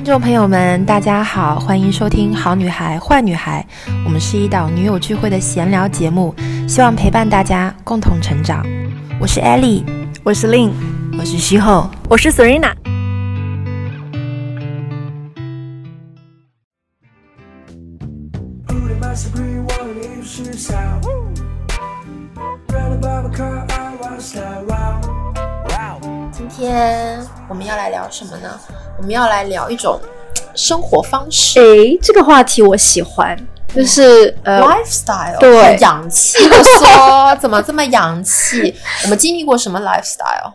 听众朋友们，大家好，欢迎收听《好女孩坏女孩》，我们是一档女友聚会的闲聊节目，希望陪伴大家共同成长。我是 Ellie，我是 Lin，我是徐后，我是 Serena。今天我们要来聊什么呢？我们要来聊一种生活方式。诶，这个话题我喜欢，就是呃，lifestyle，对，洋气的说，怎么这么洋气？我们经历过什么 lifestyle？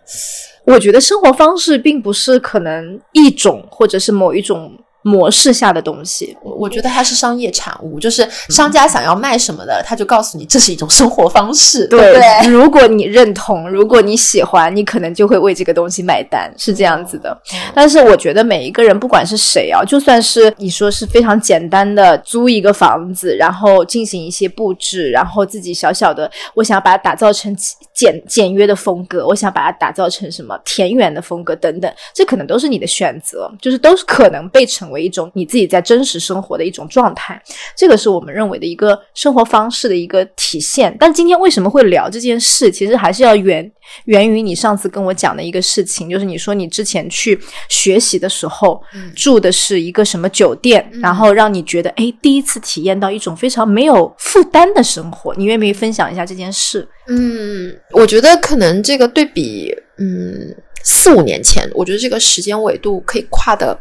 我觉得生活方式并不是可能一种，或者是某一种。模式下的东西，我我觉得它是商业产物，就是商家想要卖什么的，他就告诉你这是一种生活方式，对？如果你认同，如果你喜欢，你可能就会为这个东西买单，是这样子的。但是我觉得每一个人，不管是谁啊，就算是你说是非常简单的租一个房子，然后进行一些布置，然后自己小小的，我想要把它打造成简简约的风格，我想把它打造成什么田园的风格等等，这可能都是你的选择，就是都是可能被成。为一种你自己在真实生活的一种状态，这个是我们认为的一个生活方式的一个体现。但今天为什么会聊这件事？其实还是要源源于你上次跟我讲的一个事情，就是你说你之前去学习的时候住的是一个什么酒店，然后让你觉得哎，第一次体验到一种非常没有负担的生活。你愿不愿意分享一下这件事？嗯，我觉得可能这个对比，嗯，四五年前，我觉得这个时间维度可以跨的。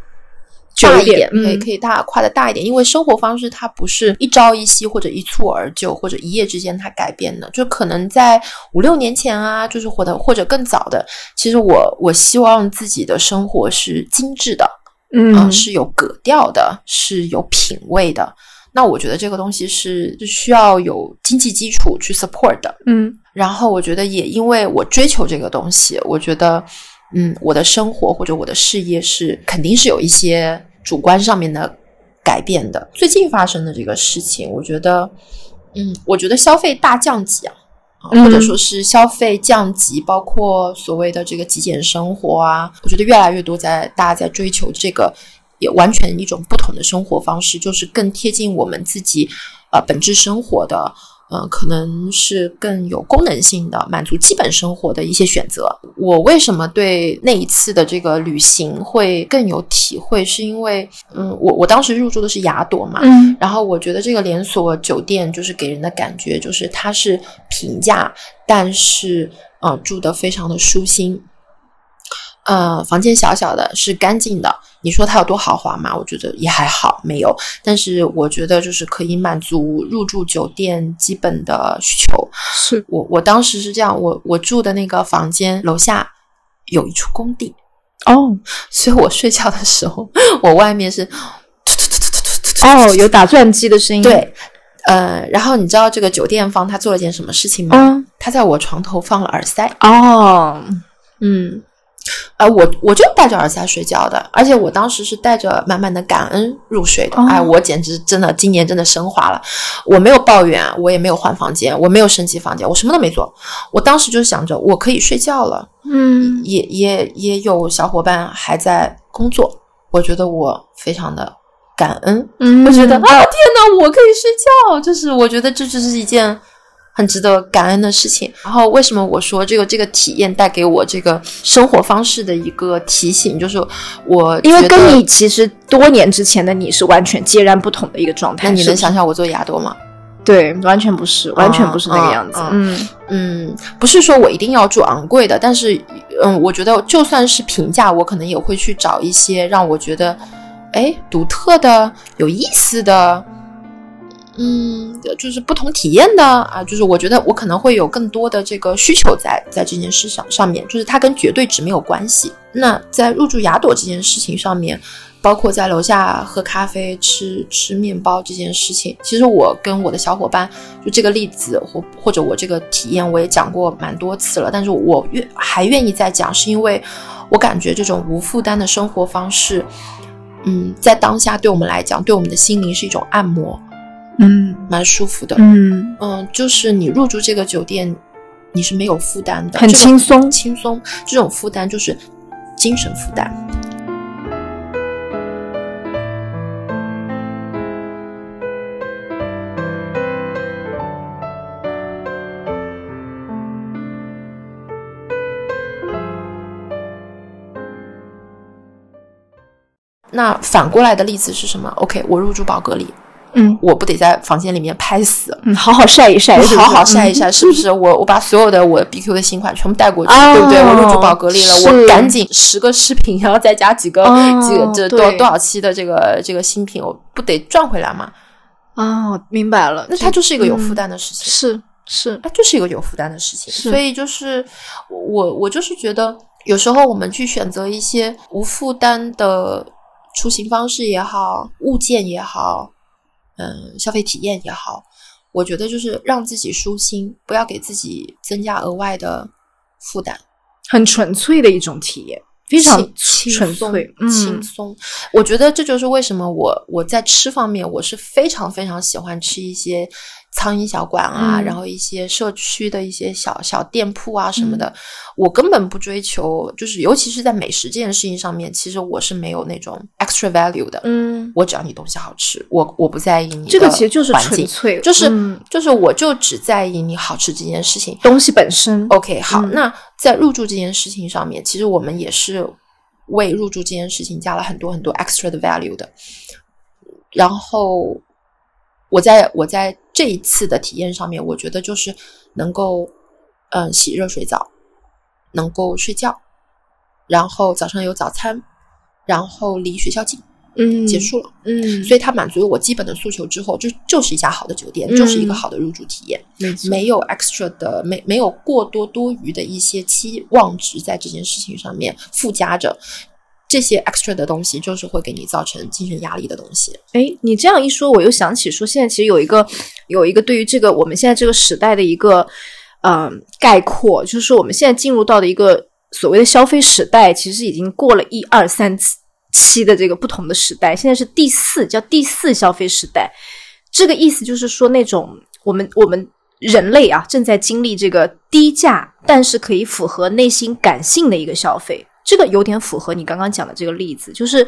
大一点，可以可以大跨的大一点，因为生活方式它不是一朝一夕或者一蹴而就，或者一夜之间它改变的，就可能在五六年前啊，就是或者或者更早的，其实我我希望自己的生活是精致的，嗯，是有格调的，是有品味的。那我觉得这个东西是需要有经济基础去 support 的，嗯，然后我觉得也因为我追求这个东西，我觉得。嗯，我的生活或者我的事业是肯定是有一些主观上面的改变的。最近发生的这个事情，我觉得，嗯，我觉得消费大降级啊，或者说是消费降级，包括所谓的这个极简生活啊，我觉得越来越多在大家在追求这个，也完全一种不同的生活方式，就是更贴近我们自己呃本质生活的。嗯，可能是更有功能性的，满足基本生活的一些选择。我为什么对那一次的这个旅行会更有体会？是因为，嗯，我我当时入住的是雅朵嘛，嗯，然后我觉得这个连锁酒店就是给人的感觉就是它是平价，但是嗯，住的非常的舒心。呃，房间小小的，是干净的。你说它有多豪华吗？我觉得也还好，没有。但是我觉得就是可以满足入住酒店基本的需求。是我我当时是这样，我我住的那个房间楼下有一处工地哦，所以我睡觉的时候，我外面是哦，有打钻机的声音。对，呃，然后你知道这个酒店方他做了件什么事情吗？嗯，他在我床头放了耳塞。哦，嗯。呃，我我就戴着耳塞睡觉的，而且我当时是带着满满的感恩入睡的。哎，我简直真的今年真的升华了，我没有抱怨，我也没有换房间，我没有升级房间，我什么都没做。我当时就想着我可以睡觉了，嗯，也也也有小伙伴还在工作，我觉得我非常的感恩，嗯，我觉得啊，天哪，我可以睡觉，就是我觉得这就是一件。很值得感恩的事情。然后，为什么我说这个这个体验带给我这个生活方式的一个提醒，就是我因为跟你其实多年之前的你是完全截然不同的一个状态。那你能想想我做牙多吗？对，完全不是，完全不是那个样子。嗯嗯，不是说我一定要住昂贵的，但是嗯，我觉得就算是平价，我可能也会去找一些让我觉得哎独特的、有意思的。嗯，就是不同体验的啊，就是我觉得我可能会有更多的这个需求在在这件事上上面，就是它跟绝对值没有关系。那在入住雅朵这件事情上面，包括在楼下喝咖啡、吃吃面包这件事情，其实我跟我的小伙伴就这个例子或或者我这个体验我也讲过蛮多次了，但是我愿还愿意再讲，是因为我感觉这种无负担的生活方式，嗯，在当下对我们来讲，对我们的心灵是一种按摩。嗯。蛮舒服的。嗯。嗯就是你入住这个酒店你是没有负担的很轻松。轻松这种负担就是精神负担。那反过来的例子是什么？Ok 我入住宝格丽嗯我不得在房间里面拍死，嗯，好好晒一晒，好好晒一。晒，嗯是不是？我我把所有的我 BQ 的新款全部带过去，哦对不对？我入住宝格丽了，我赶紧十个饰品，然后再加几个、哦几个这多多少期的这个这个新品，我不得赚回来吗？哦，明白了，那它就是一个有负担，的事情。是是，它就是一个有负担的事情，所以就是我我就是觉得，有时候我们去选择一些无负担的出行方式也好，物件也好，嗯，消费体验也好，我觉得就是让自己舒心，不要给自己增加额外的负担，很纯粹的一种体验，非常轻轻松纯粹，嗯，轻松。我觉得这就是为什么我我在吃方面，我是非常非常喜欢吃一些苍蝇小馆啊，嗯然后一些社区的一些小小店铺啊什么的。我根本不追求，就是尤其是在美食这件事情上面，其实我是没有那种 extra value 的。嗯，我只要你东西好吃，我我不在意你这个其实就是，纯粹，就是、嗯就是我就只在意你好吃这件事情。东西本身。OK，好，嗯那在入住这件事情上面，其实我们也是为入住这件事情加了很多很多 extra 的 value 的。然后我在我在这一次的体验上面，我觉得就是能够嗯洗热水澡，能够睡觉，然后早上有早餐，然后离学校近，嗯，结束了。嗯，所以它满足了我基本的诉求之后，就就是一家好的酒店，嗯就是一个好的入住体验。没，没有 extra 的，没没有过多多余的一些期望值在这件事情上面附加着，这些 extra 的东西就是会给你造成精神压力的东西。哎，你这样一说，我又想起说，现在其实有一个有一个对于这个我们现在这个时代的一个呃概括，就是说我们现在进入到的一个所谓的消费时代，其实已经过了一二三期的这个不同的时代，现在是第四，叫第四消费时代。这个意思就是说，那种我们我们人类啊正在经历这个低价，但是可以符合内心感性的一个消费。这个有点符合你刚刚讲的这个例子，就是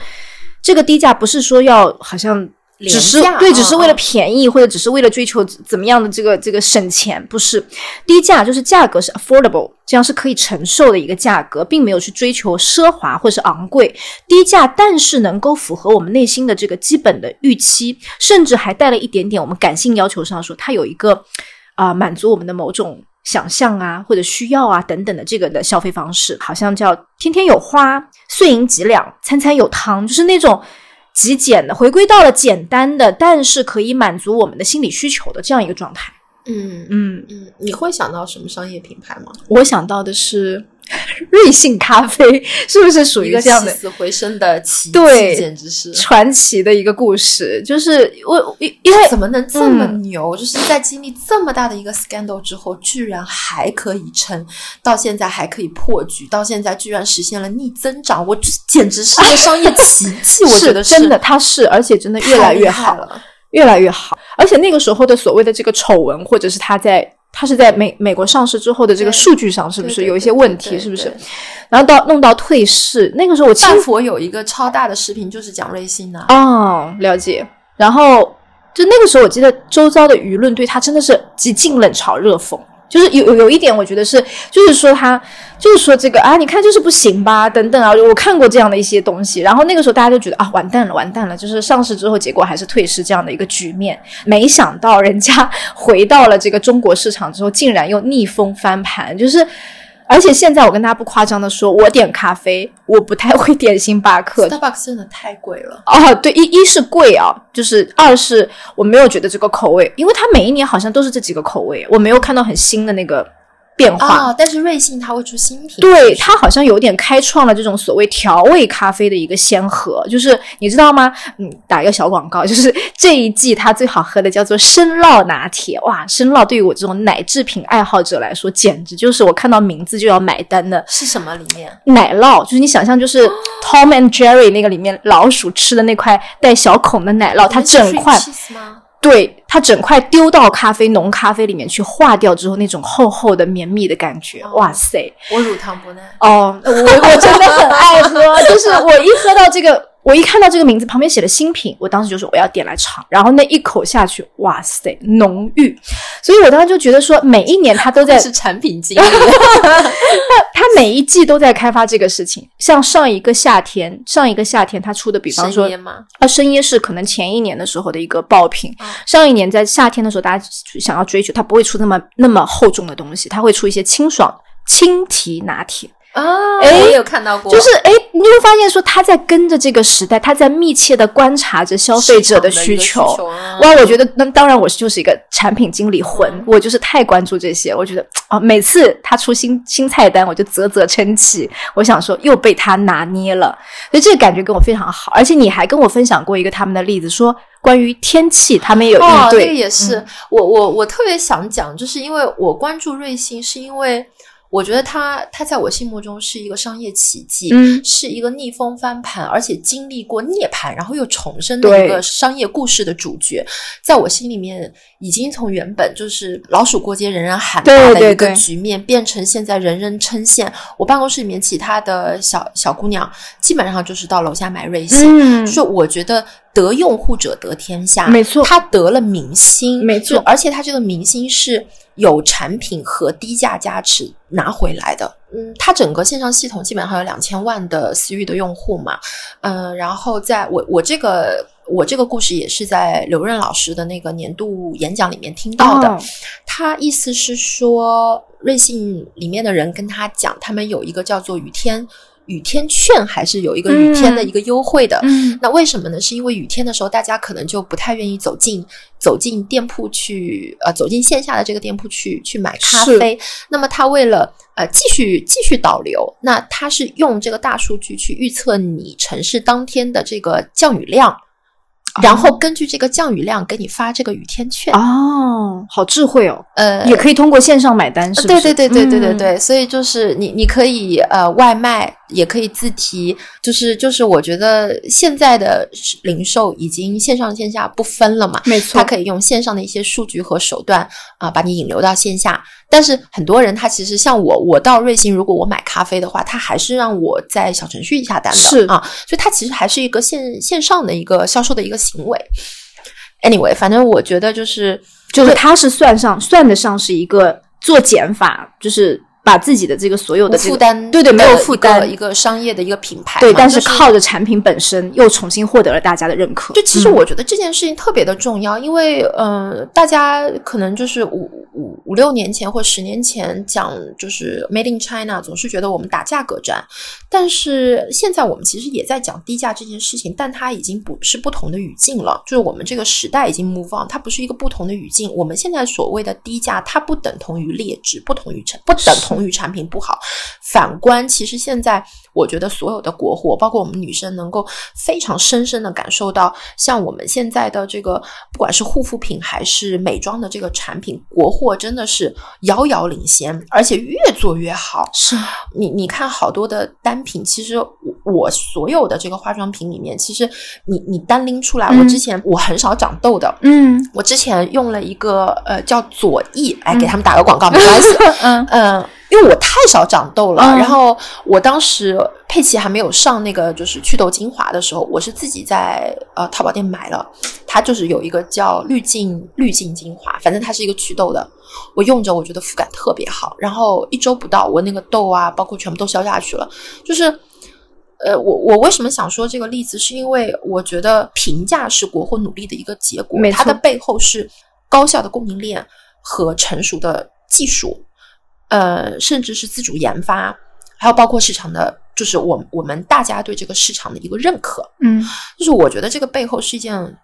这个低价不是说要好像只是对，只是为了便宜，或者只是为了追求怎么样的这个这个省钱，不是低价，就是价格是 affordable，这样是可以承受的一个价格，并没有去追求奢华或是昂贵。低价，但是能够符合我们内心的这个基本的预期，甚至还带了一点点我们感性要求上说，它有一个啊、满足我们的某种想象啊或者需要啊等等的这个的消费方式，好像叫天天有花，碎银几两，餐餐有汤，就是那种。极简的，回归到了简单的，但是可以满足我们的心理需求的这样一个状态。嗯嗯，嗯，你会想到什么商业品牌吗？我想到的是 瑞幸咖啡，是不是属一个于这样的起死回生的奇迹，对简直是。传奇的一个故事？就是我因因为怎么能这么嗯牛？就是在经历这么大的一个 scandal 之后，居然还可以撑，到现在还可以破局，到现在居然实现了逆增长，我这简直是一个商业奇迹！我觉得是真的，它是而且真的越来越好了。越来越好。而且那个时候的所谓的这个丑闻，或者是他在它是在美美国上市之后的这个数据上，是不是有一些问题？是不是？然后到弄到退市，那个时候我亲半佛有一个超大的视频，就是讲瑞幸的、哦，了解。然后就那个时候，我记得周遭的舆论对他真的是极尽冷嘲热讽。就是有有一点，我觉得是，就是说他，就是说这个啊，你看就是不行吧，等等啊，我看过这样的一些东西。然后那个时候大家就觉得啊，完蛋了，完蛋了，就是上市之后结果还是退市这样的一个局面。没想到人家 回到了这个中国市场之后，竟然又逆风翻盘，就是。而且现在我跟大家不夸张的说，我点咖啡，我不太会点星巴克，Starbucks 真的太贵了。哦，对，一一是贵啊，就是二是我没有觉得这个口味，因为它每一年好像都是这几个口味，我没有看到很新的那个变化。啊、但是瑞幸它会出新品，对，它好像有点开创了这种所谓调味咖啡的一个先河，就是你知道吗？嗯，打一个小广告，就是这一季它最好喝的叫做生酪拿铁，哇，生酪对于我这种奶制品爱好者来说，简直就是我看到名字就要买单的是什么里面？奶酪，就是你想象，就是 Tom and Jerry 那个里面老鼠吃的那块带小孔的奶酪，它整块？对它整块丢到咖啡浓咖啡里面去化掉之后，那种厚厚的绵密的感觉，哇塞！我乳糖不耐哦，我我真的很爱喝，就是我一喝到这个。我一看到这个名字旁边写的新品，我当时就说我要点来尝，然后那一口下去，哇塞，浓郁！所以我当时就觉得说，每一年它都在 是产品经理，他 他每一季都在开发这个事情。像上一个夏天，上一个夏天它出的，比方说啊，生椰是可能前一年的时候的一个爆品。上一年在夏天的时候，大家想要追求，它不会出那么那么厚重的东西，它会出一些清爽轻提拿铁。啊，我有看到过，就是哎，你会发现说他在跟着这个时代，他在密切的观察着消费者的需求。哇，我觉得那当然，我就是一个产品经理魂，我就是太关注这些。我觉得啊，每次他出新新菜单，我就啧啧称奇。我想说又被他拿捏了，所以这个感觉跟我非常好。而且你还跟我分享过一个他们的例子，说关于天气，他们也有应对。这个也是我我我特别想讲，就是因为我关注瑞幸，是因为。我觉得他他在我心目中是一个商业奇迹，嗯，是一个逆风翻盘，而且经历过涅槃，然后又重生的一个商业故事的主角，在我心里面已经从原本就是老鼠过街人人喊打的一个局面，变成现在人人称羡。我办公室里面其他的小小姑娘，基本上就是到楼下买瑞幸，就是我觉得得用户者得天下，没错，他得了明星，没错，而且他这个明星是。有产品和低价加持拿回来的，嗯，它整个线上系统基本上有两千万的私域的用户嘛，嗯，然后在我我这个我这个故事也是在刘润老师的那个年度演讲里面听到的，他意思是说，瑞幸里面的人跟他讲，他们有一个叫做雨天。雨天券还是有一个雨天的一个优惠的，那为什么呢？是因为雨天的时候，大家可能就不太愿意走进走进店铺去，呃，走进线下的这个店铺去去买咖啡。那么他为了呃继续继续导流，那他是用这个大数据去预测你城市当天的这个降雨量。然后根据这个降雨量给你发这个雨天券。哦，好智慧哦，呃，也可以通过线上买单，是对对对对对对对，所以就是你你可以呃外卖，也可以自提，就是就是我觉得现在的零售已经线上线下不分了嘛，没错，它可以用线上的一些数据和手段啊把你引流到线下。但是很多人他其实像我，我到瑞幸，如果我买咖啡的话，他还是让我在小程序下单的，是啊，所以它其实还是一个线线上的一个销售的一个行为。Anyway，反正我觉得就是就是它是算上算得上是一个做减法，就是。把自己的这个所有的负担，对对，没有负担，一个商业的一个品牌，对，但是靠着产品本身又重新获得了大家的认可。就其实我觉得这件事情特别的重要，因为呃，大家可能就是五五五六年前或十年前讲就是 Made in China，总是觉得我们打价格战，但是现在我们其实也在讲低价这件事情，但它已经不是不同的语境了，就是我们这个时代已经 move on，它不是一个不同的语境。我们现在所谓的低价，它不等同于劣质，不同于成，不等同。于产品不好，反观其实现在，我觉得所有的国货，包括我们女生，能够非常深深的感受到，像我们现在的这个，不管是护肤品还是美妆的这个产品，国货真的是遥遥领先，而且越做越好。是你你看好多的单品，其实我我所有的这个化妆品里面，其实你你单拎出来，我之前我很少长痘的，嗯，我之前用了一个呃叫左翼，来给他们打个广告，没关系，嗯嗯。因为我太少长痘了，然后我当时佩奇还没有上那个就是祛痘精华的时候，我是自己在呃淘宝店买了，它就是有一个叫滤镜滤镜精华，反正它是一个祛痘的，我用着我觉得肤感特别好，然后一周不到，我那个痘啊，包括全部都消下去了。就是呃，我我为什么想说这个例子，是因为我觉得评价是国货努力的一个结果，它的背后是高效的供应链和成熟的技术。呃，甚至是自主研发，还有包括市场的，就是我我们大家对这个市场的一个认可，嗯，就是我觉得这个背后是一件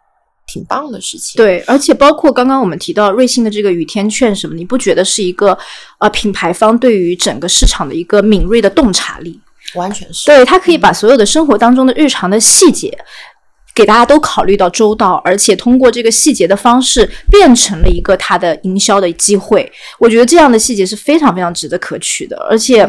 挺棒的事情。对，而且包括刚刚我们提到瑞幸的这个雨天券什么，你不觉得是一个呃品牌方对于整个市场的一个敏锐的洞察力？完全是，对他可以把所有的生活当中的日常的细节。给大家都考虑到周到，而且通过这个细节的方式变成了一个它的营销的机会。我觉得这样的细节是非常非常值得可取的，而且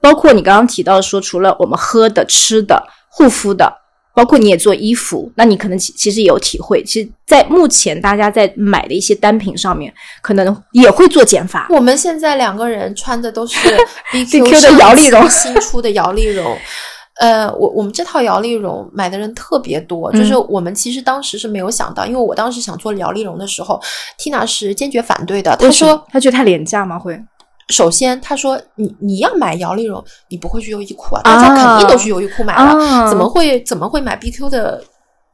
包括你刚刚提到说，除了我们喝的、吃的、护肤的。包括你也做衣服，那你可能其其实也有体会。其实，在目前大家在买的一些单品上面，可能也会做减法。我们现在两个人穿的都是 BQ 的摇粒绒新出的摇粒绒。呃，我我们这套摇粒绒买的人特别多，就是我们其实当时是没有想到，因为我当时想做摇粒绒的时候，Tina 是坚决反对的。他说他觉得太廉价吗？会。首先，他说你你要买摇粒绒，你不会去优衣库啊？大家肯定都去优衣库买了，怎么会怎么会买 BQ 的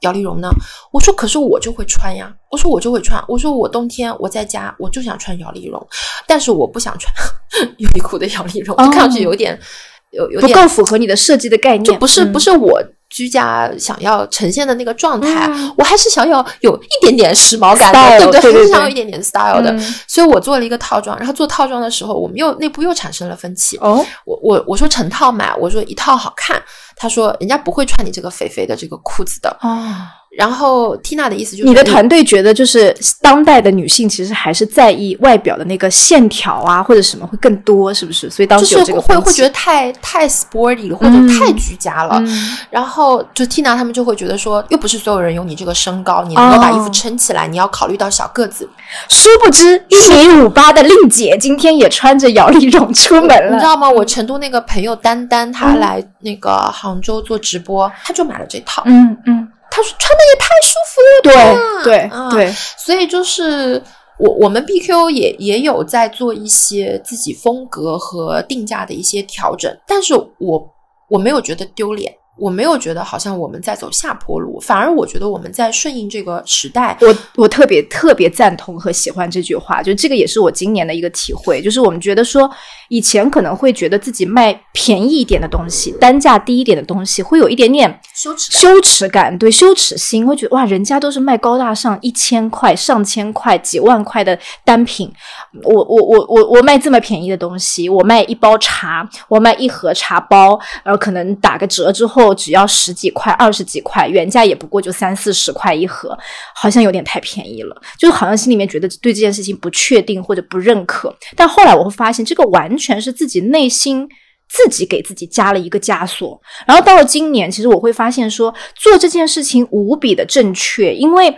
摇粒绒呢？我说，可是我就会穿呀。我说我就会穿。我说我冬天我在家我就想穿摇粒绒，但是我不想穿 优衣库的摇粒绒，就看上去有点有有不够符合你的设计的概念，就不是不是我。居家想要呈现的那个状态，我还是想要有一点点时髦感的，对不对？还是想要一点点 style 的，所以我做了一个套装。然后做套装的时候，我们又内部又产生了分歧。哦，我我我说成套买，我说一套好看。他说人家不会穿你这个肥肥的这个裤子的。哦。然后，Tina 的意思就是，你的团队觉得，就是当代的女性其实还是在意外表的那个线条啊，或者什么会更多，是不是？所以当时有这个会会觉得太太 sporty 了，或者太居家了。然后，就 Tina 他们就会觉得说，又不是所有人有你这个身高，你能够把衣服撑起来，你要考虑到小个子。殊不知，一米五八的令姐今天也穿着摇粒绒出门了，你知道吗？我成都那个朋友丹丹，她来那个杭州做直播，她就买了这套。嗯嗯。他说穿的也太舒服了，对对对，所以就是我我们 BQ 也也有在做一些自己风格和定价的一些调整，但是我我没有觉得丢脸。我没有觉得好像我们在走下坡路，反而我觉得我们在顺应这个时代。我我特别特别赞同和喜欢这句话，就这个也是我今年的一个体会，就是我们觉得说以前可能会觉得自己卖便宜一点的东西，单价低一点的东西，会有一点点羞耻羞耻感，对羞耻心，会觉得哇，人家都是卖高大上一千块、上千块、几万块的单品，我我我我我卖这么便宜的东西，我卖一包茶，我卖一盒茶包，然后可能打个折之后。只要十几块、二十几块，原价也不过就三四十块一盒，好像有点太便宜了，就好像心里面觉得对这件事情不确定或者不认可。但后来我会发现，这个完全全是自己内心自己给自己加了一个枷锁。然后到了今年，其实我会发现说，做这件事情无比的正确，因为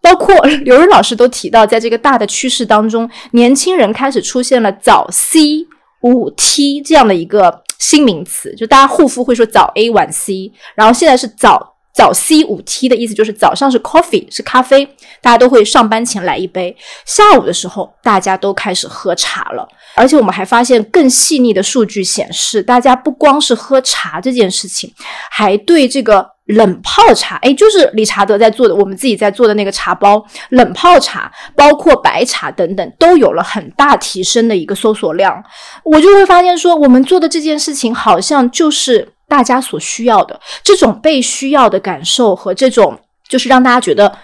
包括 刘润老师都提到，在这个大的趋势当中，年轻人开始出现了早 C 五 T 这样的一个。新名词，就大家护肤会说早 A 晚 C，然后现在是早早 C 五 T 的意思，就是早上是 coffee 是咖啡，大家都会上班前来一杯，下午的时候大家都开始喝茶了，而且我们还发现更细腻的数据显示，大家不光是喝茶这件事情，还对这个。冷泡茶，哎，就是理查德在做的，我们自己在做的那个茶包，冷泡茶，包括白茶等等，都有了很大提升的一个搜索量。我就会发现说，我们做的这件事情，好像就是大家所需要的这种被需要的感受和这种，就是让大家觉得，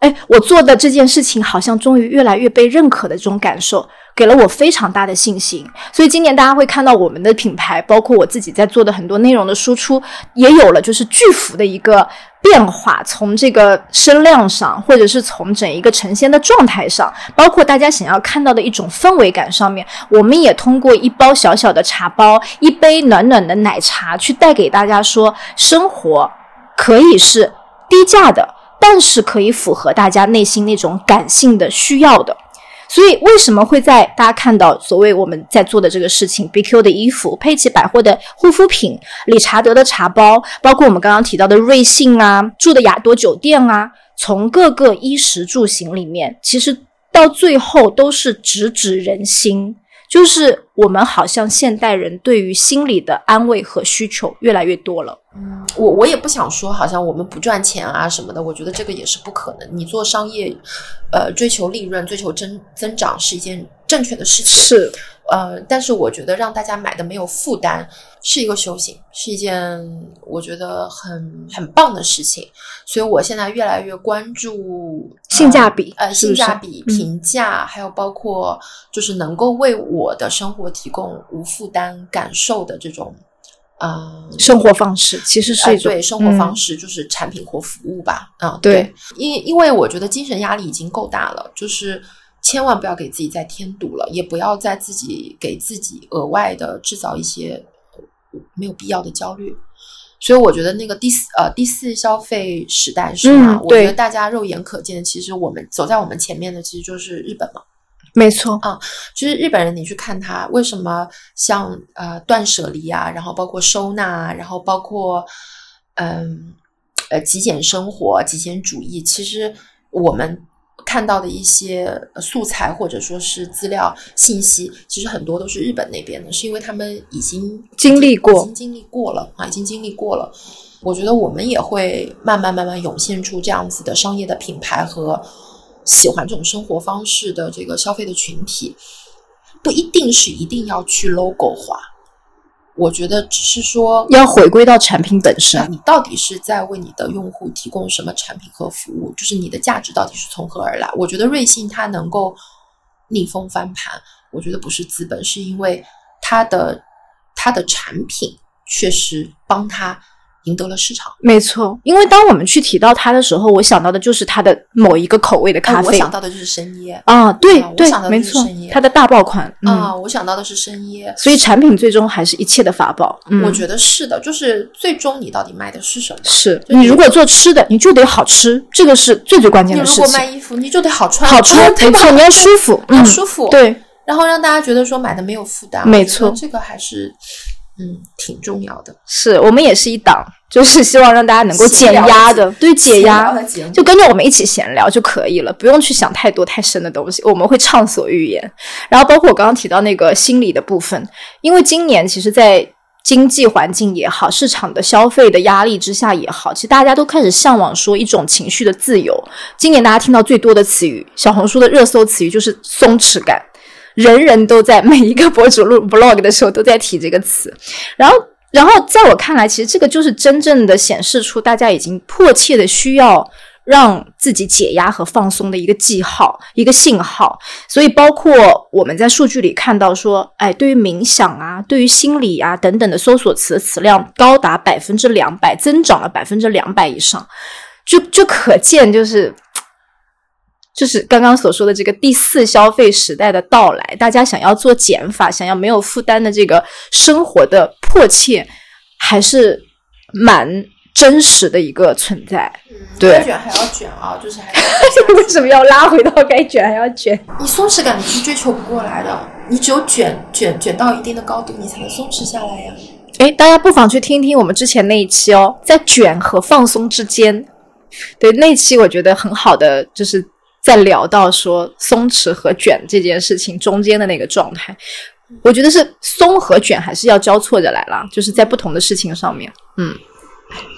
哎，我做的这件事情好像终于越来越被认可的这种感受。给了我非常大的信心，所以今年大家会看到我们的品牌，包括我自己在做的很多内容的输出，也有了就是巨幅的一个变化。从这个声量上，或者是从整一个呈现的状态上，包括大家想要看到的一种氛围感上面，我们也通过一包小小的茶包，一杯暖暖的奶茶，去带给大家说，生活可以是低价的，但是可以符合大家内心那种感性的需要的。所以，为什么会在大家看到所谓我们在做的这个事情？BQ 的衣服、佩奇百货的护肤品、理查德的茶包，包括我们刚刚提到的瑞幸啊、住的雅朵酒店啊，从各个衣食住行里面，其实到最后都是直指人心。就是我们好像现代人对于心理的安慰和需求越来越多了。嗯，我我也不想说好像我们不赚钱啊什么的，我觉得这个也是不可能。你做商业，呃，追求利润、追求增增长是一件正确的事情。是。呃，但是我觉得让大家买的没有负担是一个修行，是一件我觉得很很棒的事情。所以我现在越来越关注性价比，呃，性价比、评价，还有包括就是能够为我的生活提供无负担感受的这种，呃，生活方式，其实是一种对生活方式，就是产品或服务吧。嗯，对，因因为我觉得精神压力已经够大了，就是。千万不要给自己再添堵了，也不要再自己给自己额外的制造一些没有必要的焦虑。所以我觉得那个第四呃第四消费时代是吗？嗯我觉得大家肉眼可见的，其实我们走在我们前面的其实就是日本嘛。没错，啊，就是日本人，你去看他为什么像呃断舍离啊，然后包括收纳啊，然后包括嗯呃极简生活、极简主义，其实我们看到的一些呃素材或者说是资料信息，其实很多都是日本那边的，是因为他们已经经历过已经经历过了啊，已经经历过了。我觉得我们也会慢慢慢慢涌现出这样子的商业的品牌和喜欢这种生活方式的这个消费的群体，不一定是一定要去 logo 化。我觉得只是说，要回归到产品本身。你到底是在为你的用户提供什么产品和服务，就是你的价值到底是从何而来？我觉得瑞幸它能够逆风翻盘，我觉得不是资本，是因为它的它的产品确实帮它赢得了市场。没错，因为当我们去提到它的时候，我想到的就是它的某一个口味的咖哎我啡。想到的就是深椰啊，对对没错它的大爆款，嗯，啊，我想到的是深椰。所以产品最终还是一切的法宝。嗯，我觉得是的，就是最终你到底卖的是什么？是你你如果做吃的，你就得好吃，这个是最最关键的你如果。卖衣服，你就得好穿，好穿，对吧没错，你要舒服，要嗯，舒服，，对，然后让大家觉得说买的没有负担，没错这个还是嗯挺重要的。是我们也是一档，就是希望让大家能够减压的，对，解压就跟着我们一起闲聊就可以了，不用去想太多太深的东西，我们会畅所欲言。然后包括我刚刚提到那个心理的部分，因为今年其实，在经济环境也好，市场的消费的压力之下也好，其实大家都开始向往说一种情绪的自由。今年大家听到最多的词语，小红书的热搜词语就是松弛感。人人都在每一个博主录 vlog 的时候都在提这个词，然后，然后在我看来，其实这个就是真正的显示出大家已经迫切的需要让自己解压和放松的一个记号，一个信号。所以，包括我们在数据里看到说，哎，对于冥想啊，对于心理啊等等的搜索词词量高达百分之两百，增长了百分之两百以上，就就可见就是。就是刚刚所说的这个第四消费时代的到来，大家想要做减法，想要没有负担的这个生活的迫切，还是蛮真实的一个存在。对该卷还要卷啊，就是 为什么要拉回到该卷还要卷？你松弛感你是追求不过来的，你只有卷卷卷到一定的高度，你才能松弛下来呀。哎，大家不妨去听听我们之前那一期哦，在卷和放松之间，对那期我觉得很好的，就是在聊到说松弛和卷这件事情中间的那个状态。我觉得是松和卷还是要交错着来了，就是在不同的事情上面。嗯，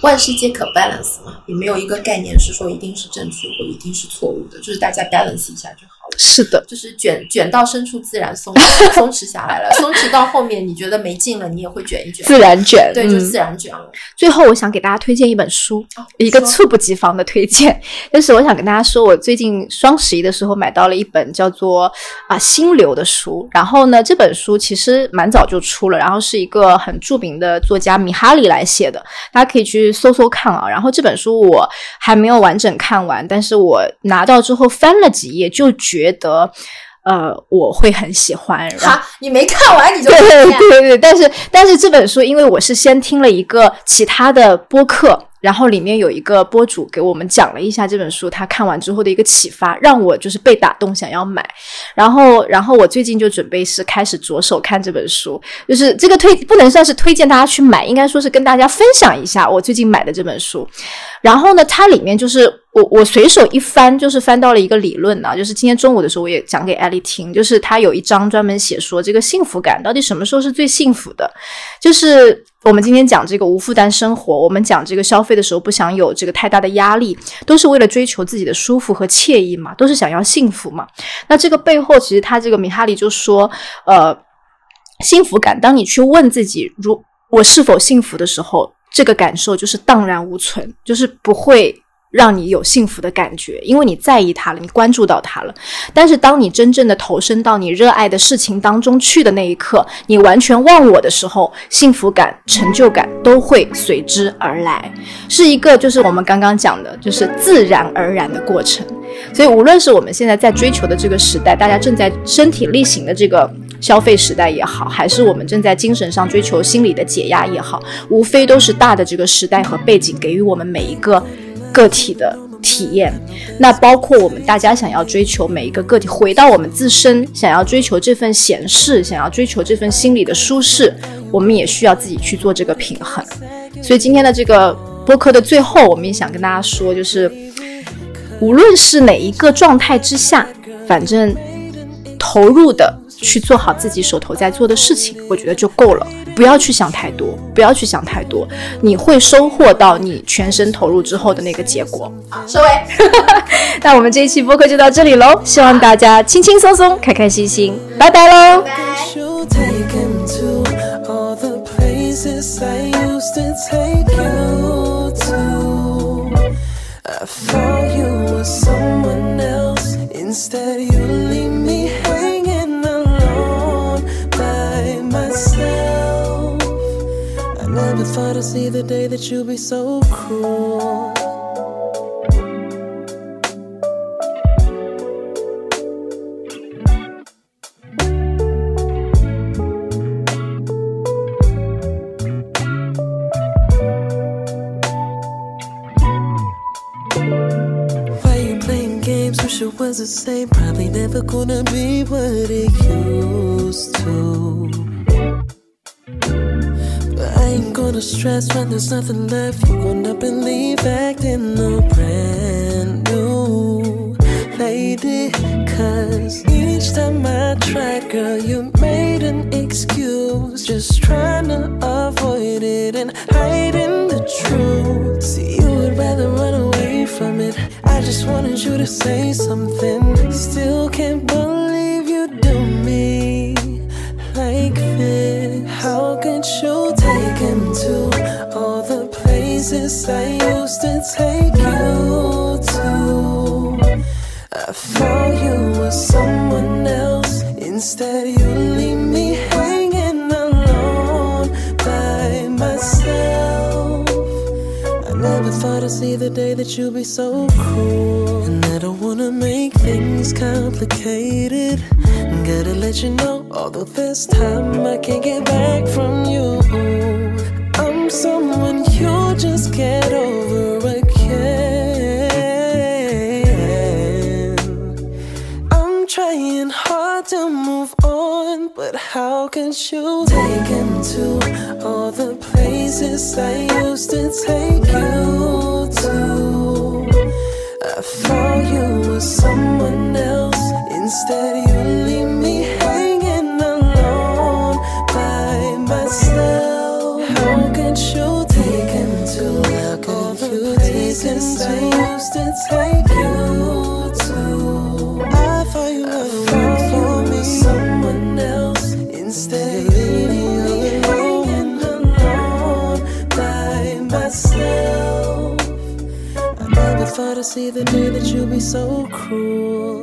万事皆可 balance 嘛，也没有一个概念是说一定是正确或一定是错误的，就是大家 balance 一下就好。是的，就是卷卷到深处自然松 松弛下来了，松弛到后面你觉得没劲了，你也会卷一卷，自然卷。对，就嗯自然卷了。最后，我想给大家推荐一本书，哦一个猝不及防的推荐，就是我想跟大家说，我最近双十一的时候买到了一本叫做啊心流的书。然后呢，这本书其实蛮早就出了，然后是一个很著名的作家米哈里来写的，大家可以去搜搜看啊。然后这本书我还没有完整看完，但是我拿到之后翻了几页，就觉得。呃，我会很喜欢。然后哈，你没看完你就 对对对，但是但是这本书，因为我是先听了一个其他的播客，然后里面有一个播主给我们讲了一下这本书，他看完之后的一个启发，让我就是被打动，想要买。然后然后我最近就准备是开始着手看这本书，就是这个推不能算是推荐大家去买，应该说是跟大家分享一下我最近买的这本书。然后呢，它里面就是我我随手一翻，就是翻到了一个理论呢、就是今天中午的时候我也讲给艾丽听，就是它有一章专门写说这个幸福感到底什么时候是最幸福的，就是我们今天讲这个无负担生活，我们讲这个消费的时候不想有这个太大的压力，都是为了追求自己的舒服和惬意嘛，都是想要幸福嘛。那这个背后，其实他这个米哈里就说，呃，幸福感，当你去问自己，如我是否幸福的时候，这个感受就是荡然无存，就是不会让你有幸福的感觉，因为你在意它了，你关注到它了。但是当你真正的投身到你热爱的事情当中去的那一刻，你完全忘我的时候，幸福感、成就感都会随之而来，是一个就是我们刚刚讲的，就是自然而然的过程。所以，无论是我们现在在追求的这个时代，大家正在身体力行的这个消费时代也好，还是我们正在精神上追求心理的解压也好，无非都是大的这个时代和背景给予我们每一个个体的体验。那包括我们大家想要追求每一个个体回到我们自身，想要追求这份闲适，想要追求这份心理的舒适，我们也需要自己去做这个平衡。所以今天的这个播客的最后，我们也想跟大家说，就是无论是哪一个状态之下，反正投入的去做好自己手头在做的事情，我觉得就够了。不要去想太多，不要去想太多，你会收获到你全身投入之后的那个结果。收尾。那我们这一期播客就到这里喽，希望大家轻轻松松、开开心心，拜拜喽。You take him thought I'd see the day that you'd be so cruel. Why you playing games? Wish it was the same. Probably never gonna be what it used to. I stress when there's nothing left. You gonna believe acting all brand new lady. Cause each time I tried, girl, you made an excuse. Just trying to avoid it and hiding the truth. See, you would rather run away from it. I just wanted you to say something. Still can't believe you do me like this. How could you I used to take you to? I thought you were someone else. Instead, you leave me hanging alone by myself. I never thought I'd see the day that you'd be so cruel. And I don't wanna make things complicated. Gotta let you know, although this time I can't get back from you. Someone you just get over again. I'm trying hard to move on, but how can you take him to all the places I used to take you to? I thought you were someone else. Instead, you leave me you take him to all the places I used to take you to? I thought you were for me, someone else. Instead, you leave me hanging alone by myself. I never thought I'd see the day that you'd be so cruel.